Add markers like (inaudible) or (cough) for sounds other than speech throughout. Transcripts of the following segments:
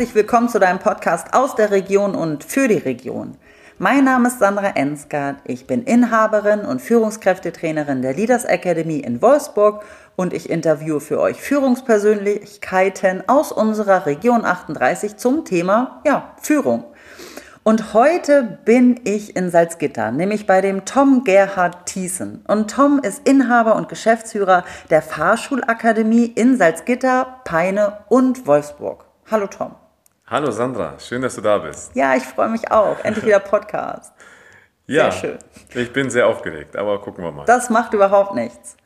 herzlich willkommen zu deinem Podcast aus der Region und für die Region. Mein Name ist Sandra Ensgard. Ich bin Inhaberin und Führungskräftetrainerin der Leaders Academy in Wolfsburg und ich interviewe für euch Führungspersönlichkeiten aus unserer Region 38 zum Thema ja, Führung. Und heute bin ich in Salzgitter, nämlich bei dem Tom Gerhard Thiessen. Und Tom ist Inhaber und Geschäftsführer der Fahrschulakademie in Salzgitter, Peine und Wolfsburg. Hallo Tom. Hallo Sandra, schön, dass du da bist. Ja, ich freue mich auch. Endlich wieder Podcast. (laughs) ja, schön. Ich bin sehr aufgeregt, aber gucken wir mal. Das macht überhaupt nichts.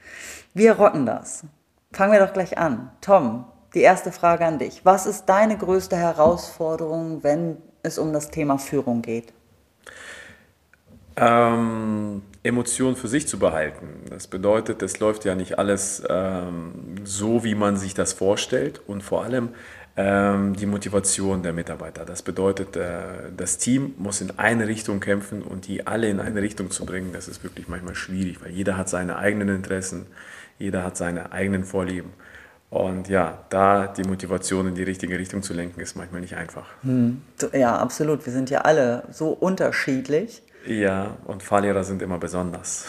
Wir rocken das. Fangen wir doch gleich an. Tom, die erste Frage an dich. Was ist deine größte Herausforderung, wenn es um das Thema Führung geht? Ähm, Emotionen für sich zu behalten. Das bedeutet, es läuft ja nicht alles ähm, so, wie man sich das vorstellt und vor allem die Motivation der Mitarbeiter. Das bedeutet, äh, das Team muss in eine Richtung kämpfen und die alle in eine Richtung zu bringen, das ist wirklich manchmal schwierig, weil jeder hat seine eigenen Interessen, jeder hat seine eigenen Vorlieben. Und ja, da die Motivation in die richtige Richtung zu lenken, ist manchmal nicht einfach. Hm. Ja, absolut. Wir sind ja alle so unterschiedlich. Ja, und Fahrlehrer sind immer besonders.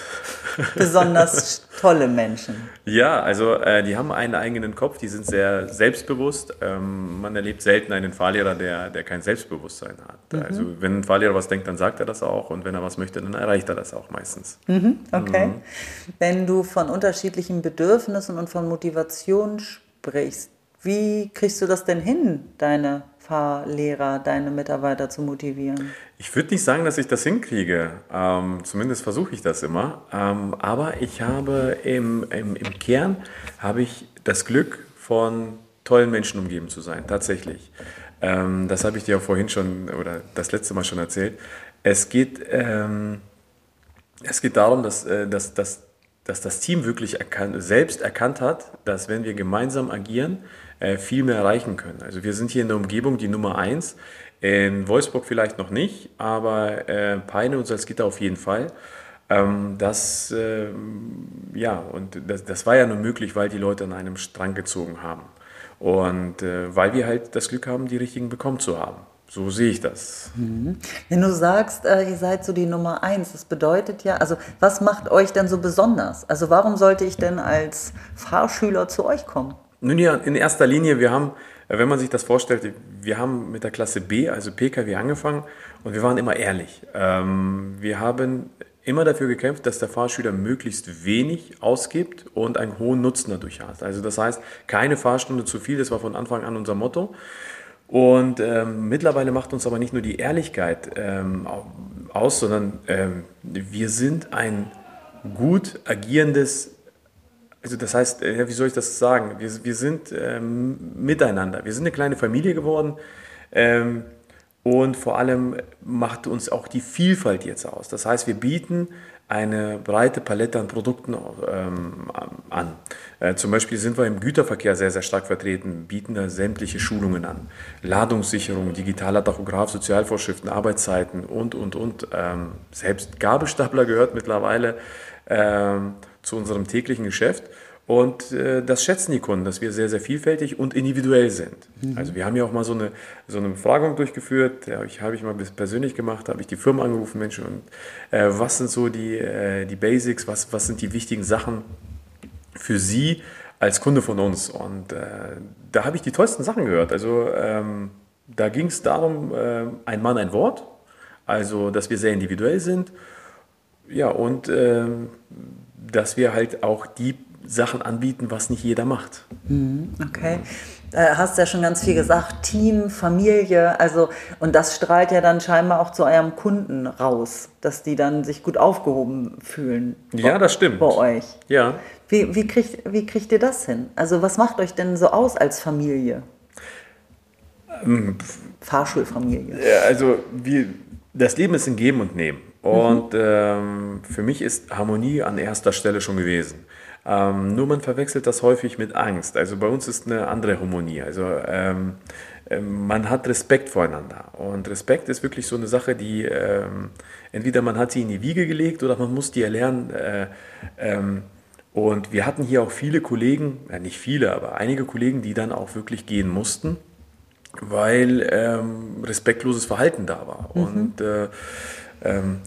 (laughs) Besonders tolle Menschen. Ja, also äh, die haben einen eigenen Kopf, die sind sehr selbstbewusst. Ähm, man erlebt selten einen Fahrlehrer, der, der kein Selbstbewusstsein hat. Mhm. Also wenn ein Fahrlehrer was denkt, dann sagt er das auch und wenn er was möchte, dann erreicht er das auch meistens. Mhm, okay. Mhm. Wenn du von unterschiedlichen Bedürfnissen und von Motivation sprichst, wie kriegst du das denn hin, deine Fahrlehrer, deine Mitarbeiter zu motivieren? Ich würde nicht sagen, dass ich das hinkriege. Ähm, zumindest versuche ich das immer. Ähm, aber ich habe im, im, im Kern habe ich das Glück, von tollen Menschen umgeben zu sein. Tatsächlich. Ähm, das habe ich dir auch vorhin schon oder das letzte Mal schon erzählt. Es geht, ähm, es geht darum, dass, äh, dass, dass, dass das Team wirklich erkannt, selbst erkannt hat, dass wenn wir gemeinsam agieren, äh, viel mehr erreichen können. Also wir sind hier in der Umgebung die Nummer eins. In Wolfsburg vielleicht noch nicht, aber äh, Peine und Salzgitter auf jeden Fall. Ähm, das, äh, ja, und das, das war ja nur möglich, weil die Leute an einem Strang gezogen haben. Und äh, weil wir halt das Glück haben, die richtigen bekommen zu haben. So sehe ich das. Mhm. Wenn du sagst, äh, ihr seid so die Nummer eins, das bedeutet ja, also was macht euch denn so besonders? Also warum sollte ich denn als Fahrschüler zu euch kommen? Nun ja, in erster Linie, wir haben, äh, wenn man sich das vorstellt, wir haben mit der Klasse B, also PKW, angefangen und wir waren immer ehrlich. Ähm, wir haben immer dafür gekämpft, dass der Fahrschüler möglichst wenig ausgibt und einen hohen Nutzen dadurch hat. Also das heißt, keine Fahrstunde zu viel, das war von Anfang an unser Motto. Und ähm, mittlerweile macht uns aber nicht nur die Ehrlichkeit ähm, aus, sondern ähm, wir sind ein gut agierendes also das heißt, äh, wie soll ich das sagen? Wir, wir sind ähm, miteinander. Wir sind eine kleine Familie geworden. Ähm, und vor allem macht uns auch die Vielfalt jetzt aus. Das heißt, wir bieten eine breite Palette an Produkten ähm, an. Äh, zum Beispiel sind wir im Güterverkehr sehr, sehr stark vertreten, bieten da sämtliche Schulungen an. Ladungssicherung, digitaler Tachograph, Sozialvorschriften, Arbeitszeiten und, und, und. Ähm, selbst Gabelstapler gehört mittlerweile ähm, zu unserem täglichen Geschäft. Und äh, das schätzen die Kunden, dass wir sehr, sehr vielfältig und individuell sind. Mhm. Also wir haben ja auch mal so eine, so eine Befragung durchgeführt, ja, ich, habe ich mal persönlich gemacht, habe ich die Firma angerufen, Menschen, und äh, was sind so die, äh, die Basics, was, was sind die wichtigen Sachen für Sie als Kunde von uns? Und äh, da habe ich die tollsten Sachen gehört. Also ähm, da ging es darum, äh, ein Mann, ein Wort, also dass wir sehr individuell sind. Ja, und ähm, dass wir halt auch die Sachen anbieten, was nicht jeder macht. Mhm, okay. Da hast du ja schon ganz viel gesagt, Team, Familie, also und das strahlt ja dann scheinbar auch zu eurem Kunden raus, dass die dann sich gut aufgehoben fühlen. Ja, das stimmt. Bei euch. Ja. Wie, wie, kriegt, wie kriegt ihr das hin? Also was macht euch denn so aus als Familie? Ähm, Fahrschulfamilie. Also wir, das Leben ist ein Geben und Nehmen. Und mhm. ähm, für mich ist Harmonie an erster Stelle schon gewesen. Ähm, nur man verwechselt das häufig mit Angst. Also bei uns ist eine andere Harmonie. Also ähm, ähm, man hat Respekt voreinander. Und Respekt ist wirklich so eine Sache, die ähm, entweder man hat sie in die Wiege gelegt oder man muss die erlernen. Äh, ähm, und wir hatten hier auch viele Kollegen, ja nicht viele, aber einige Kollegen, die dann auch wirklich gehen mussten weil ähm, respektloses Verhalten da war. Mhm. Und äh, ähm,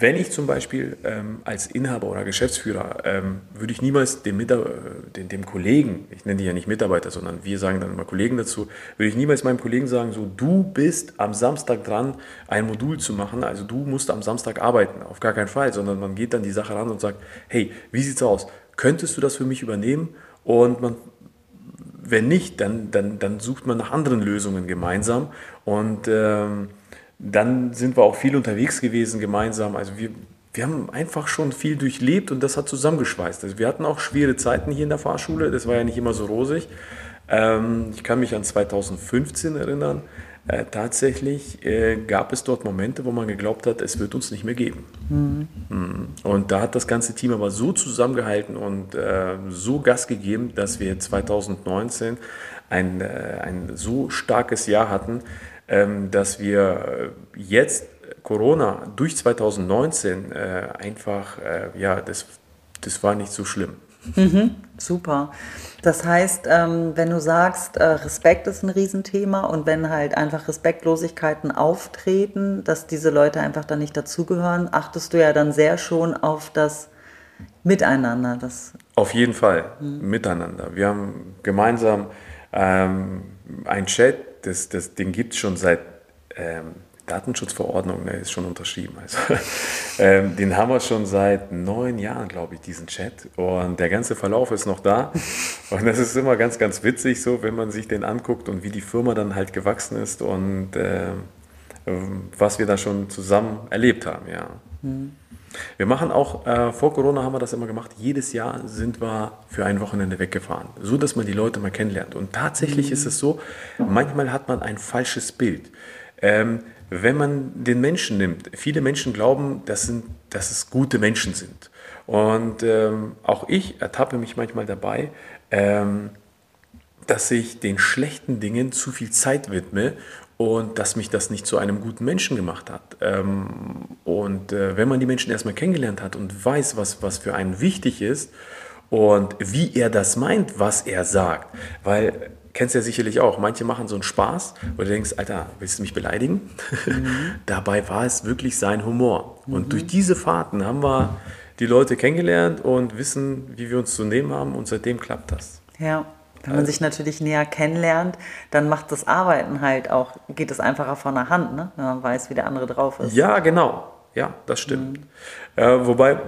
wenn ich zum Beispiel ähm, als Inhaber oder Geschäftsführer, ähm, würde ich niemals dem, dem, dem, Kollegen, ich nenne die ja nicht Mitarbeiter, sondern wir sagen dann immer Kollegen dazu, würde ich niemals meinem Kollegen sagen, so du bist am Samstag dran, ein Modul zu machen, also du musst am Samstag arbeiten, auf gar keinen Fall, sondern man geht dann die Sache ran und sagt, hey, wie sieht's aus? Könntest du das für mich übernehmen? Und man, wenn nicht, dann, dann, dann sucht man nach anderen Lösungen gemeinsam und ähm, dann sind wir auch viel unterwegs gewesen gemeinsam. Also wir, wir haben einfach schon viel durchlebt und das hat zusammengeschweißt. Also wir hatten auch schwere Zeiten hier in der Fahrschule, das war ja nicht immer so rosig. Ähm, ich kann mich an 2015 erinnern. Äh, tatsächlich äh, gab es dort Momente, wo man geglaubt hat, es wird uns nicht mehr geben. Mhm. Mhm. Und da hat das ganze Team aber so zusammengehalten und äh, so Gas gegeben, dass wir 2019 ein, äh, ein so starkes Jahr hatten, dass wir äh, jetzt Corona durch 2019 äh, einfach, äh, ja, das, das war nicht so schlimm. Mhm, super. Das heißt, ähm, wenn du sagst, Respekt ist ein Riesenthema und wenn halt einfach Respektlosigkeiten auftreten, dass diese Leute einfach da nicht dazugehören, achtest du ja dann sehr schon auf das Miteinander. Das auf jeden Fall, mhm. miteinander. Wir haben gemeinsam ähm, ein Chat, das, das, den gibt es schon seit ähm, Datenschutzverordnung, der ist schon unterschrieben. Also, (laughs) ähm, den haben wir schon seit neun Jahren, glaube ich, diesen Chat. Und der ganze Verlauf ist noch da. (laughs) Und das ist immer ganz, ganz witzig, so, wenn man sich den anguckt und wie die Firma dann halt gewachsen ist und äh, was wir da schon zusammen erlebt haben, ja. Mhm. Wir machen auch, äh, vor Corona haben wir das immer gemacht, jedes Jahr sind wir für ein Wochenende weggefahren, so dass man die Leute mal kennenlernt. Und tatsächlich ist es so, manchmal hat man ein falsches Bild. Ähm, wenn man den Menschen nimmt, viele Menschen glauben, dass, sind, dass es gute Menschen sind. Und ähm, auch ich ertappe mich manchmal dabei, ähm, dass ich den schlechten Dingen zu viel Zeit widme und dass mich das nicht zu einem guten Menschen gemacht hat. Ähm, und äh, wenn man die Menschen erstmal kennengelernt hat und weiß, was, was für einen wichtig ist und wie er das meint, was er sagt, weil kennst du ja sicherlich auch, manche machen so einen Spaß, wo du denkst, Alter, willst du mich beleidigen? Mhm. (laughs) Dabei war es wirklich sein Humor. Und mhm. durch diese Fahrten haben wir die Leute kennengelernt und wissen, wie wir uns zu nehmen haben und seitdem klappt das. Ja. Wenn man sich natürlich näher kennenlernt, dann macht das Arbeiten halt auch, geht es einfacher von der Hand, ne? wenn man weiß, wie der andere drauf ist. Ja, genau. Ja, das stimmt. Mhm. Äh, wobei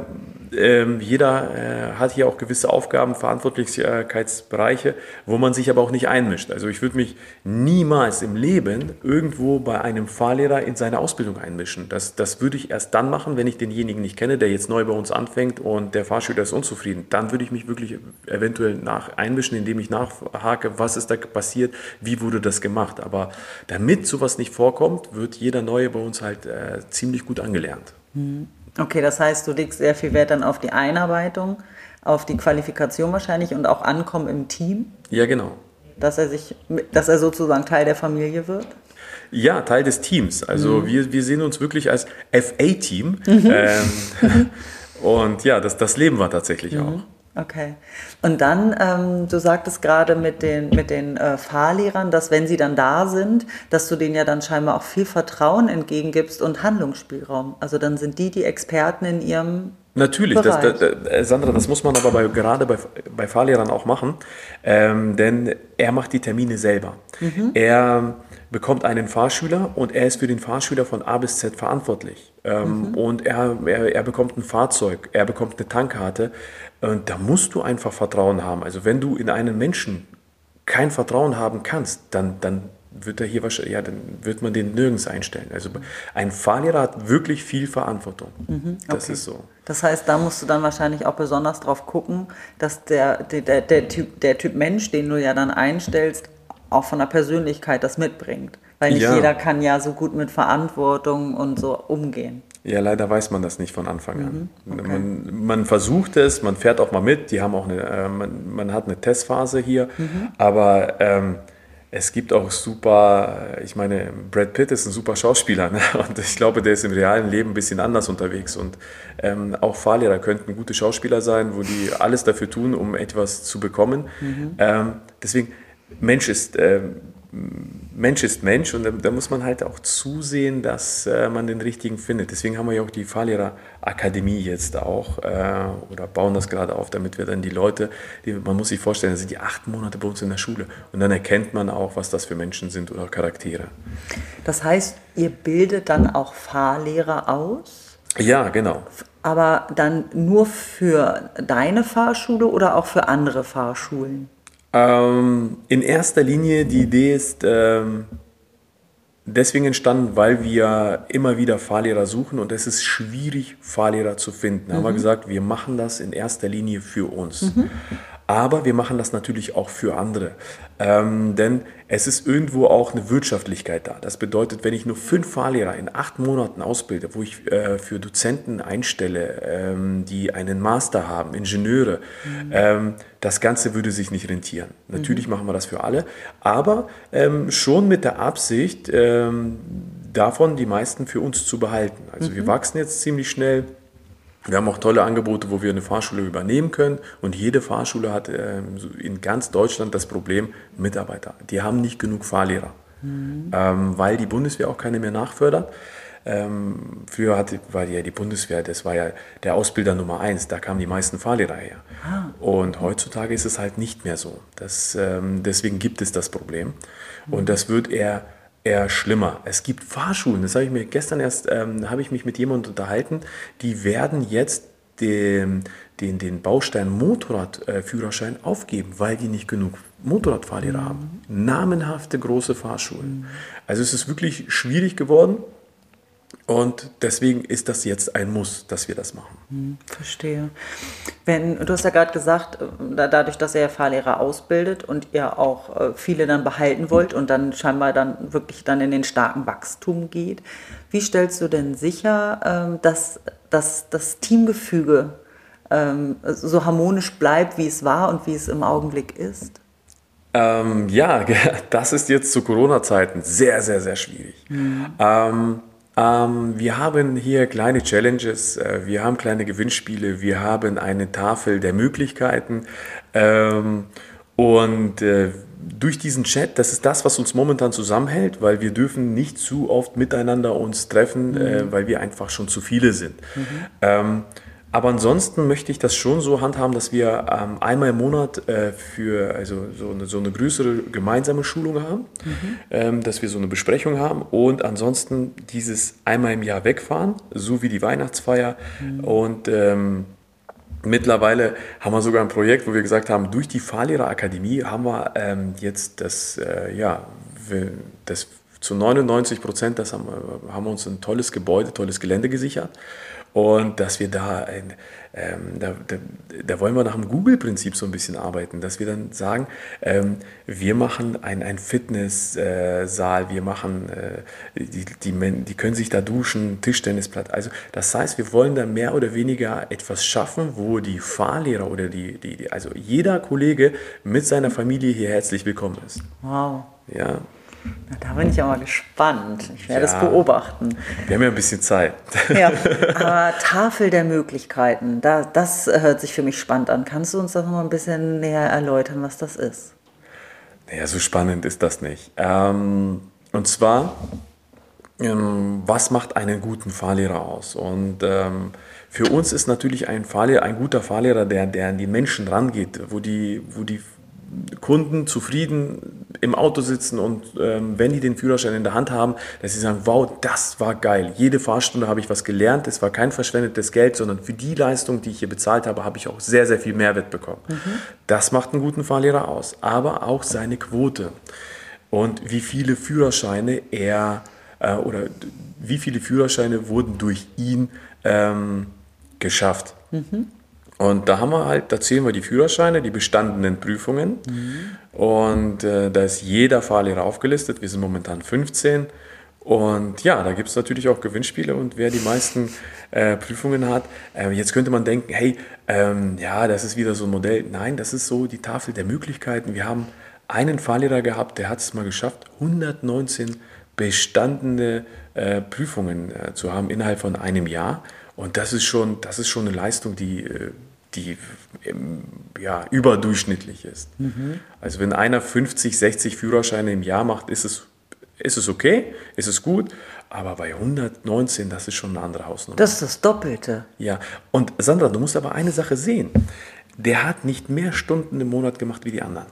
ähm, jeder äh, hat hier auch gewisse Aufgaben, Verantwortlichkeitsbereiche, wo man sich aber auch nicht einmischt. Also ich würde mich niemals im Leben irgendwo bei einem Fahrlehrer in seine Ausbildung einmischen. Das, das würde ich erst dann machen, wenn ich denjenigen nicht kenne, der jetzt neu bei uns anfängt und der Fahrschüler ist unzufrieden. Dann würde ich mich wirklich eventuell nach einmischen, indem ich nachhake, was ist da passiert, wie wurde das gemacht. Aber damit sowas nicht vorkommt, wird jeder Neue bei uns halt äh, ziemlich gut angelernt. Mhm. Okay, das heißt, du legst sehr viel Wert dann auf die Einarbeitung, auf die Qualifikation wahrscheinlich und auch Ankommen im Team. Ja, genau. Dass er sich, dass er sozusagen Teil der Familie wird. Ja, Teil des Teams. Also mhm. wir, wir sehen uns wirklich als FA-Team. Mhm. Ähm, (laughs) (laughs) und ja, das, das leben wir tatsächlich mhm. auch. Okay. Und dann, ähm, du sagtest gerade mit den, mit den äh, Fahrlehrern, dass wenn sie dann da sind, dass du denen ja dann scheinbar auch viel Vertrauen entgegengibst und Handlungsspielraum. Also dann sind die die Experten in ihrem Natürlich, das, das, das, Sandra, das muss man aber bei, gerade bei, bei Fahrlehrern auch machen, ähm, denn er macht die Termine selber. Mhm. Er bekommt einen Fahrschüler und er ist für den Fahrschüler von A bis Z verantwortlich. Ähm, mhm. Und er, er, er bekommt ein Fahrzeug, er bekommt eine Tankkarte und da musst du einfach Vertrauen haben. Also wenn du in einen Menschen kein Vertrauen haben kannst, dann, dann wird er hier wahrscheinlich, ja, dann wird man den nirgends einstellen. Also ein Fahrlehrer hat wirklich viel Verantwortung. Mhm, okay. Das ist so. Das heißt, da musst du dann wahrscheinlich auch besonders drauf gucken, dass der, der, der, der, typ, der Typ Mensch, den du ja dann einstellst, auch von der Persönlichkeit das mitbringt. Weil nicht ja. jeder kann ja so gut mit Verantwortung und so umgehen. Ja, leider weiß man das nicht von Anfang an. Mhm, okay. man, man, versucht es, man fährt auch mal mit, die haben auch eine, äh, man, man, hat eine Testphase hier, mhm. aber ähm, es gibt auch super, ich meine, Brad Pitt ist ein super Schauspieler ne? (laughs) und ich glaube, der ist im realen Leben ein bisschen anders unterwegs und ähm, auch Fahrlehrer könnten gute Schauspieler sein, wo die alles dafür tun, um etwas zu bekommen. Mhm. Ähm, deswegen, Mensch ist, äh, Mensch ist Mensch und da, da, muss man halt auch zusehen, dass äh, man den richtigen findet. Deswegen haben wir ja auch die Fahrlehrerakademie jetzt auch äh, oder bauen das gerade auf, damit wir dann die Leute, die, man muss sich vorstellen, da sind die acht Monate bei uns in der Schule und dann erkennt man auch, was das für Menschen sind oder Charaktere. Das heißt, ihr bildet dann auch Fahrlehrer aus? Ja, genau. Aber dann nur für deine Fahrschule oder auch für andere Fahrschulen? Ähm, in erster Linie, die Idee ist ähm, deswegen entstanden, weil wir immer wieder Fahrlehrer suchen und es ist schwierig, Fahrlehrer zu finden. Da mhm. haben wir mhm. gesagt, wir machen das in erster Linie für uns. Mhm. Aber wir machen das natürlich auch für andere. Ähm, denn es ist irgendwo auch eine Wirtschaftlichkeit da. Das bedeutet, wenn ich nur fünf Fahrlehrer in acht Monaten ausbilde, wo ich äh, für Dozenten einstelle, ähm, die einen Master haben, Ingenieure, mhm. ähm, das Ganze würde sich nicht rentieren. Natürlich mhm. machen wir das für alle, aber ähm, schon mit der Absicht, ähm, davon die meisten für uns zu behalten. Also mhm. wir wachsen jetzt ziemlich schnell. Wir haben auch tolle Angebote, wo wir eine Fahrschule übernehmen können. Und jede Fahrschule hat ähm, in ganz Deutschland das Problem Mitarbeiter. Die haben nicht genug Fahrlehrer, mhm. ähm, weil die Bundeswehr auch keine mehr nachfördert. Ähm, früher hatte, war ja die Bundeswehr, das war ja der Ausbilder Nummer eins, da kamen die meisten Fahrlehrer her. Ah. Und heutzutage ist es halt nicht mehr so. Das, ähm, deswegen gibt es das Problem. Mhm. Und das wird eher eher schlimmer. Es gibt Fahrschulen, das habe ich mir gestern erst, ähm, habe ich mich mit jemandem unterhalten, die werden jetzt den, den, den Baustein Motorradführerschein aufgeben, weil die nicht genug Motorradfahrlehrer mhm. haben. Namenhafte große Fahrschulen. Mhm. Also es ist wirklich schwierig geworden. Und deswegen ist das jetzt ein Muss, dass wir das machen. Hm, verstehe. Wenn, du hast ja gerade gesagt, äh, dadurch, dass ihr Fahrlehrer ausbildet und ihr auch äh, viele dann behalten wollt und dann scheinbar dann wirklich dann in den starken Wachstum geht, wie stellst du denn sicher, ähm, dass, dass das Teamgefüge ähm, so harmonisch bleibt, wie es war und wie es im Augenblick ist? Ähm, ja, (laughs) das ist jetzt zu Corona-Zeiten sehr, sehr, sehr schwierig. Mhm. Ähm, ähm, wir haben hier kleine Challenges, äh, wir haben kleine Gewinnspiele, wir haben eine Tafel der Möglichkeiten ähm, und äh, durch diesen Chat, das ist das, was uns momentan zusammenhält, weil wir dürfen nicht zu oft miteinander uns treffen, äh, mhm. äh, weil wir einfach schon zu viele sind. Mhm. Ähm, aber ansonsten möchte ich das schon so handhaben, dass wir ähm, einmal im Monat äh, für also so eine, so eine größere gemeinsame Schulung haben, mhm. ähm, dass wir so eine Besprechung haben und ansonsten dieses einmal im Jahr wegfahren, so wie die Weihnachtsfeier. Mhm. Und ähm, mittlerweile haben wir sogar ein Projekt, wo wir gesagt haben, durch die Fahrlehrerakademie haben wir ähm, jetzt das, äh, ja, das zu 99 Prozent, das haben, haben wir uns ein tolles Gebäude, tolles Gelände gesichert. Und dass wir da, ein, ähm, da, da, da, wollen wir nach dem Google-Prinzip so ein bisschen arbeiten, dass wir dann sagen, ähm, wir machen ein, ein Fitnesssaal, wir machen, äh, die, die, die können sich da duschen, Tischtennisplatz. Also das heißt, wir wollen da mehr oder weniger etwas schaffen, wo die Fahrlehrer oder die, die, also jeder Kollege mit seiner Familie hier herzlich willkommen ist. Wow. Ja, na, da bin ich aber gespannt. Ich werde es beobachten. Wir haben ja ein bisschen Zeit. Ja, (laughs) aber Tafel der Möglichkeiten, da, das hört sich für mich spannend an. Kannst du uns das noch mal ein bisschen näher erläutern, was das ist? Naja, so spannend ist das nicht. Ähm, und zwar, ähm, was macht einen guten Fahrlehrer aus? Und ähm, für uns ist natürlich ein, Fahrlehrer, ein guter Fahrlehrer, der, der an die Menschen rangeht, wo die, wo die Kunden zufrieden im Auto sitzen und ähm, wenn die den Führerschein in der Hand haben, dass sie sagen, wow, das war geil. Jede Fahrstunde habe ich was gelernt. Es war kein verschwendetes Geld, sondern für die Leistung, die ich hier bezahlt habe, habe ich auch sehr, sehr viel Mehrwert bekommen. Mhm. Das macht einen guten Fahrlehrer aus. Aber auch seine Quote und wie viele Führerscheine er äh, oder wie viele Führerscheine wurden durch ihn ähm, geschafft. Mhm. Und da haben wir halt, da zählen wir die Führerscheine, die bestandenen Prüfungen. Mhm. Und äh, da ist jeder Fahrlehrer aufgelistet. Wir sind momentan 15. Und ja, da gibt es natürlich auch Gewinnspiele und wer die meisten äh, Prüfungen hat. Äh, jetzt könnte man denken, hey, ähm, ja, das ist wieder so ein Modell. Nein, das ist so die Tafel der Möglichkeiten. Wir haben einen Fahrlehrer gehabt, der hat es mal geschafft, 119 bestandene äh, Prüfungen äh, zu haben innerhalb von einem Jahr. Und das ist schon, das ist schon eine Leistung, die äh, die ähm, ja, überdurchschnittlich ist. Mhm. Also wenn einer 50, 60 Führerscheine im Jahr macht, ist es, ist es okay, ist es gut, aber bei 119, das ist schon eine andere Hausnummer. Das ist das Doppelte. Ja, und Sandra, du musst aber eine Sache sehen. Der hat nicht mehr Stunden im Monat gemacht wie die anderen.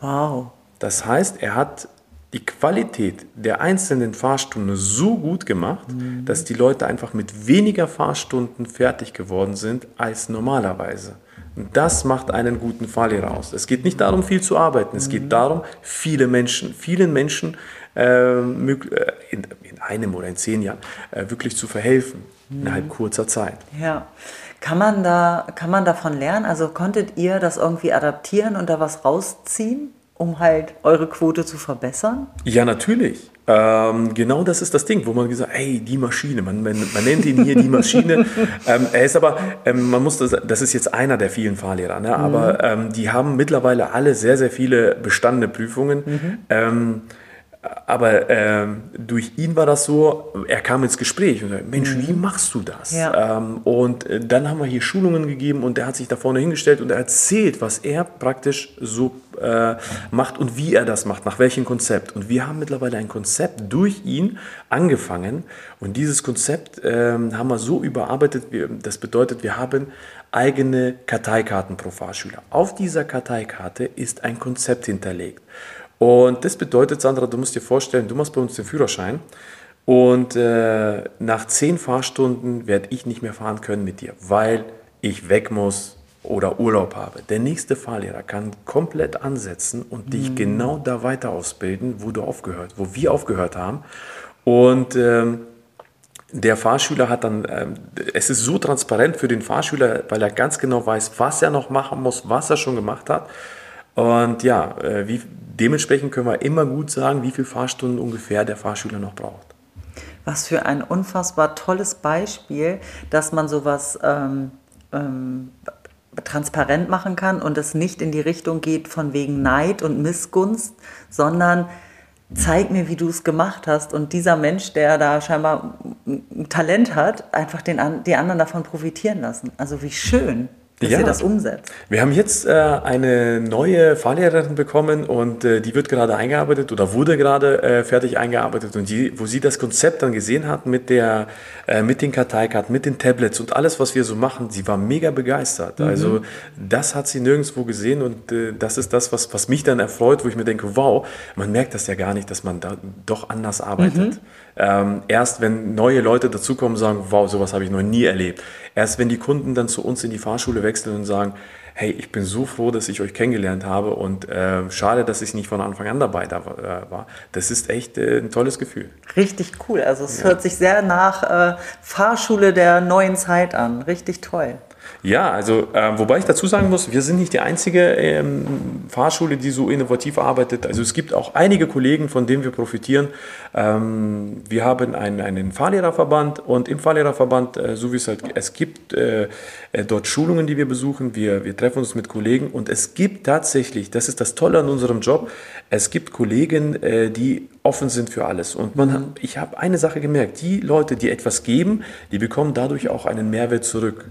Wow. Das heißt, er hat die Qualität der einzelnen Fahrstunden so gut gemacht, mhm. dass die Leute einfach mit weniger Fahrstunden fertig geworden sind als normalerweise. Und das macht einen guten Fahrlehrer aus. Es geht nicht darum, viel zu arbeiten. Es geht mhm. darum, viele Menschen, vielen Menschen äh, in, in, einem oder in zehn Jahren äh, wirklich zu verhelfen mhm. innerhalb kurzer Zeit. Ja. Kann man, da, kann man davon lernen? Also konntet ihr das irgendwie adaptieren und da was rausziehen? Um halt eure Quote zu verbessern? Ja, natürlich. Ähm, genau das ist das Ding, wo man gesagt, hey, die Maschine, man, man, man nennt ihn hier die Maschine. (laughs) ähm, er ist aber, ähm, man muss das, das ist jetzt einer der vielen Fahrlehrer, ne? aber mhm. Ähm, die haben mittlerweile alle sehr, sehr viele bestandene Prüfungen. Mhm. Ähm, aber ähm, durch ihn war das so, er kam ins Gespräch und sagte, Mensch, mhm. wie machst du das? Ja. Ähm, und äh, dann haben wir hier Schulungen gegeben und er hat sich da vorne hingestellt und er erzählt, was er praktisch so äh, macht und wie er das macht, nach welchem Konzept. Und wir haben mittlerweile ein Konzept durch ihn angefangen und dieses Konzept äh, haben wir so überarbeitet, das bedeutet, wir haben eigene Karteikarten pro Fahrschüler. Auf dieser Karteikarte ist ein Konzept hinterlegt. Und das bedeutet, Sandra, du musst dir vorstellen, du machst bei uns den Führerschein und äh, nach zehn Fahrstunden werde ich nicht mehr fahren können mit dir, weil ich weg muss oder Urlaub habe. Der nächste Fahrlehrer kann komplett ansetzen und mhm. dich genau da weiter ausbilden, wo du aufgehört, wo wir aufgehört haben. Und ähm, der Fahrschüler hat dann, ähm, es ist so transparent für den Fahrschüler, weil er ganz genau weiß, was er noch machen muss, was er schon gemacht hat. Und ja, äh, wie, dementsprechend können wir immer gut sagen, wie viele Fahrstunden ungefähr der Fahrschüler noch braucht. Was für ein unfassbar tolles Beispiel, dass man sowas ähm, ähm, transparent machen kann und es nicht in die Richtung geht von wegen Neid und Missgunst, sondern zeig mir, wie du es gemacht hast. Und dieser Mensch, der da scheinbar ein Talent hat, einfach den, die anderen davon profitieren lassen. Also wie schön dass ja. ihr das umsetzt. Wir haben jetzt äh, eine neue Fahrlehrerin bekommen und äh, die wird gerade eingearbeitet oder wurde gerade äh, fertig eingearbeitet und die, wo sie das Konzept dann gesehen hat mit, der, äh, mit den Karteikarten, mit den Tablets und alles, was wir so machen, sie war mega begeistert. Mhm. Also das hat sie nirgendwo gesehen und äh, das ist das, was, was mich dann erfreut, wo ich mir denke, wow, man merkt das ja gar nicht, dass man da doch anders arbeitet. Mhm. Ähm, erst wenn neue Leute dazukommen, sagen, wow, sowas habe ich noch nie erlebt. Erst wenn die Kunden dann zu uns in die Fahrschule wechseln und sagen, hey, ich bin so froh, dass ich euch kennengelernt habe und äh, schade, dass ich nicht von Anfang an dabei da, äh, war. Das ist echt äh, ein tolles Gefühl. Richtig cool. Also es ja. hört sich sehr nach äh, Fahrschule der neuen Zeit an. Richtig toll. Ja, also äh, wobei ich dazu sagen muss, wir sind nicht die einzige ähm, Fahrschule, die so innovativ arbeitet. Also es gibt auch einige Kollegen, von denen wir profitieren. Ähm, wir haben einen, einen Fahrlehrerverband und im Fahrlehrerverband, äh, so wie es halt es gibt, äh, äh, dort Schulungen, die wir besuchen. Wir, wir treffen uns mit Kollegen und es gibt tatsächlich, das ist das Tolle an unserem Job, es gibt Kollegen, äh, die offen sind für alles. Und man, ich habe eine Sache gemerkt, die Leute, die etwas geben, die bekommen dadurch auch einen Mehrwert zurück.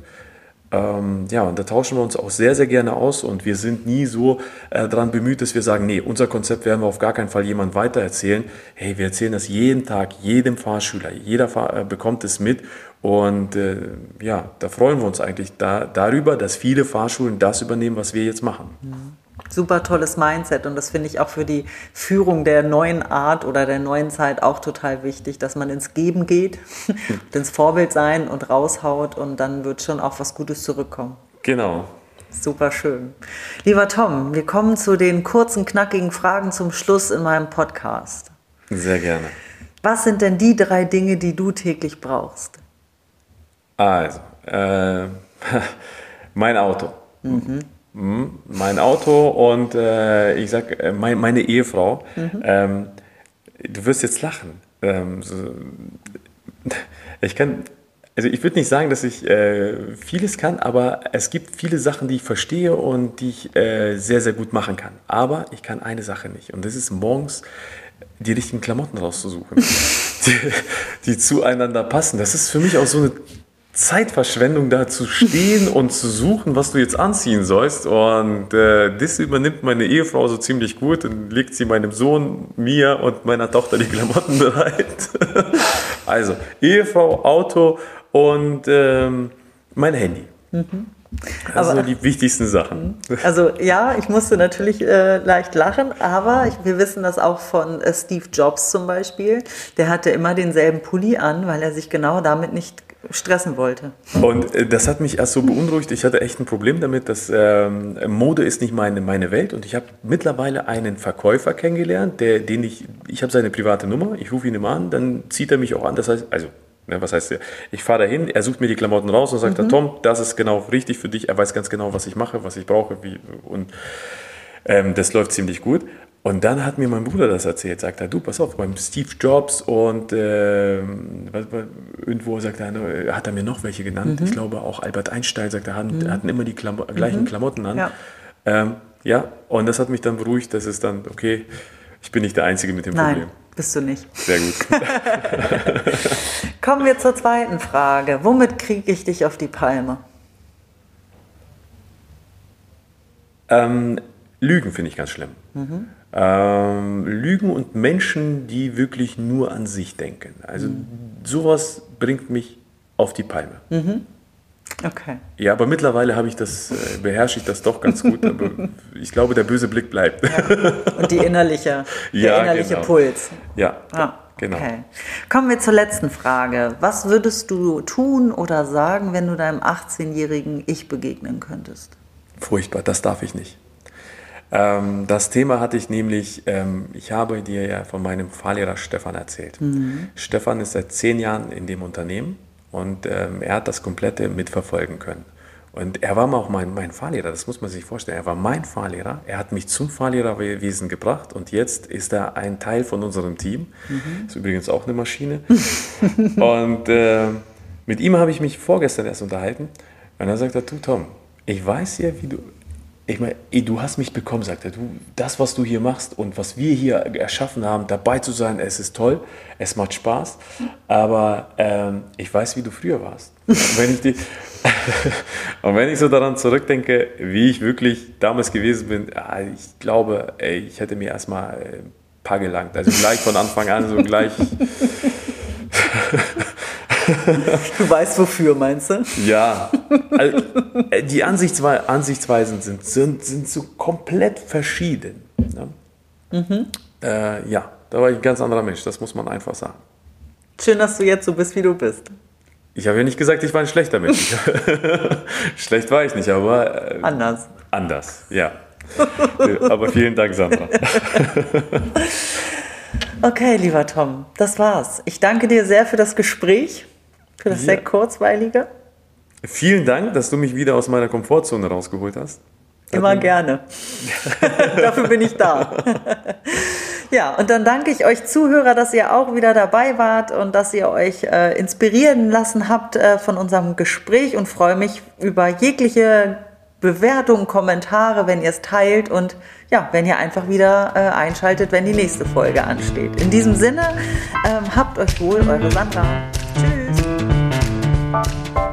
Ähm, ja, und da tauschen wir uns auch sehr, sehr gerne aus und wir sind nie so äh, daran bemüht, dass wir sagen, nee, unser Konzept werden wir auf gar keinen Fall jemand weitererzählen. Hey, wir erzählen das jeden Tag, jedem Fahrschüler, jeder Fahr äh, bekommt es mit und äh, ja, da freuen wir uns eigentlich da, darüber, dass viele Fahrschulen das übernehmen, was wir jetzt machen. Mhm super tolles Mindset und das finde ich auch für die Führung der neuen Art oder der neuen Zeit auch total wichtig, dass man ins Geben geht, (laughs) ins Vorbild sein und raushaut und dann wird schon auch was Gutes zurückkommen. Genau. Super schön. Lieber Tom, wir kommen zu den kurzen, knackigen Fragen zum Schluss in meinem Podcast. Sehr gerne. Was sind denn die drei Dinge, die du täglich brauchst? Also, äh, (laughs) mein Auto. Mhm. Mhm. mein Auto und äh, ich sag äh, mein, meine Ehefrau. Mhm. Ähm, du wirst jetzt lachen. Ähm, so, ich kann, also ich würde nicht sagen, dass ich äh, vieles kann, aber es gibt viele Sachen, die ich verstehe und die ich äh, sehr, sehr gut machen kann. Aber ich kann eine Sache nicht und das ist morgens die richtigen Klamotten rauszusuchen, (laughs) die, die zueinander passen. Das ist für mich auch so eine Zeitverschwendung da zu stehen (laughs) und zu suchen, was du jetzt anziehen sollst. Und äh, das übernimmt meine Ehefrau so ziemlich gut und legt sie meinem Sohn, mir und meiner Tochter die Klamotten (laughs) bereit. also Ehefrau, Auto und ähm, mein Handy. Mhm. Also aber, die wichtigsten Sachen. Also ja, ich musste natürlich äh, leicht lachen, aber ich, wir wissen das auch von äh, Steve Jobs zum Beispiel. Der hatte immer denselben Pulli an, weil er sich genau damit nicht stressen wollte. Und äh, das hat mich erst so beunruhigt. Ich hatte echt ein Problem damit, dass ähm, Mode ist nicht meine, meine Welt. Und ich habe mittlerweile einen Verkäufer kennengelernt, der, den ich, ich habe seine private Nummer, ich rufe ihn immer an, dann zieht er mich auch an. Das heißt, also Ne, was heißt, ich fahre dahin, er sucht mir die Klamotten raus und sagt, mhm. Tom, das ist genau richtig für dich. Er weiß ganz genau, was ich mache, was ich brauche. Wie, und ähm, das läuft ziemlich gut. Und dann hat mir mein Bruder das erzählt, sagt er, du, pass auf, beim Steve Jobs und äh, irgendwo sagt er, hat er mir noch welche genannt. Mhm. Ich glaube auch Albert Einstein sagt er, hatten, mhm. hatten immer die Klamo gleichen mhm. Klamotten an. Ja. Ähm, ja, und das hat mich dann beruhigt, dass es dann, okay, ich bin nicht der Einzige mit dem Nein. Problem. Bist du nicht. Sehr gut. (laughs) Kommen wir zur zweiten Frage. Womit kriege ich dich auf die Palme? Ähm, Lügen finde ich ganz schlimm. Mhm. Ähm, Lügen und Menschen, die wirklich nur an sich denken. Also mhm. sowas bringt mich auf die Palme. Mhm. Okay. Ja, aber mittlerweile habe ich das, äh, beherrsche ich das doch ganz gut. Aber ich glaube, der böse Blick bleibt. Ja. Und die innerliche, (laughs) der ja, innerliche genau. Puls. Ja, ah, genau. Okay. Kommen wir zur letzten Frage. Was würdest du tun oder sagen, wenn du deinem 18-jährigen Ich begegnen könntest? Furchtbar, das darf ich nicht. Ähm, das Thema hatte ich nämlich, ähm, ich habe dir ja von meinem Fahrlehrer Stefan erzählt. Mhm. Stefan ist seit zehn Jahren in dem Unternehmen und ähm, er hat das komplette mitverfolgen können. Und er war auch mein, mein Fahrlehrer, das muss man sich vorstellen. Er war mein Fahrlehrer, er hat mich zum Fahrlehrerwesen gebracht und jetzt ist er ein Teil von unserem Team. Mhm. Ist übrigens auch eine Maschine. (laughs) und äh, mit ihm habe ich mich vorgestern erst unterhalten. Und er sagt, du Tom, ich weiß ja, wie du, ich meine, du hast mich bekommen, sagt er, du, das, was du hier machst und was wir hier erschaffen haben, dabei zu sein, es ist toll, es macht Spaß, aber ähm, ich weiß, wie du früher warst. Und wenn, ich die, (laughs) und wenn ich so daran zurückdenke, wie ich wirklich damals gewesen bin, ich glaube, ey, ich hätte mir erstmal ein paar gelangt. Also gleich von Anfang an, so gleich. (laughs) Du weißt wofür, meinst du? Ja. Also, äh, die Ansichtswe Ansichtsweisen sind, sind, sind so komplett verschieden. Ne? Mhm. Äh, ja, da war ich ein ganz anderer Mensch, das muss man einfach sagen. Schön, dass du jetzt so bist, wie du bist. Ich habe ja nicht gesagt, ich war ein schlechter Mensch. (laughs) Schlecht war ich nicht, aber. Äh, anders. Anders, ja. aber vielen Dank, Sandra. (laughs) okay, lieber Tom, das war's. Ich danke dir sehr für das Gespräch. Für das ja. sehr kurzweilige. Vielen Dank, dass du mich wieder aus meiner Komfortzone rausgeholt hast. Immer gerne. (laughs) Dafür bin ich da. ja, und dann danke ich euch Zuhörer, dass ihr auch wieder dabei wart und dass ihr euch äh, inspirieren lassen habt äh, von unserem Gespräch und freue mich über jegliche Bewertungen, Kommentare, wenn ihr es teilt und ja, wenn ihr einfach wieder äh, einschaltet, wenn die nächste Folge ansteht. In diesem Sinne, ähm, habt euch wohl, eure Sandra. Thank you.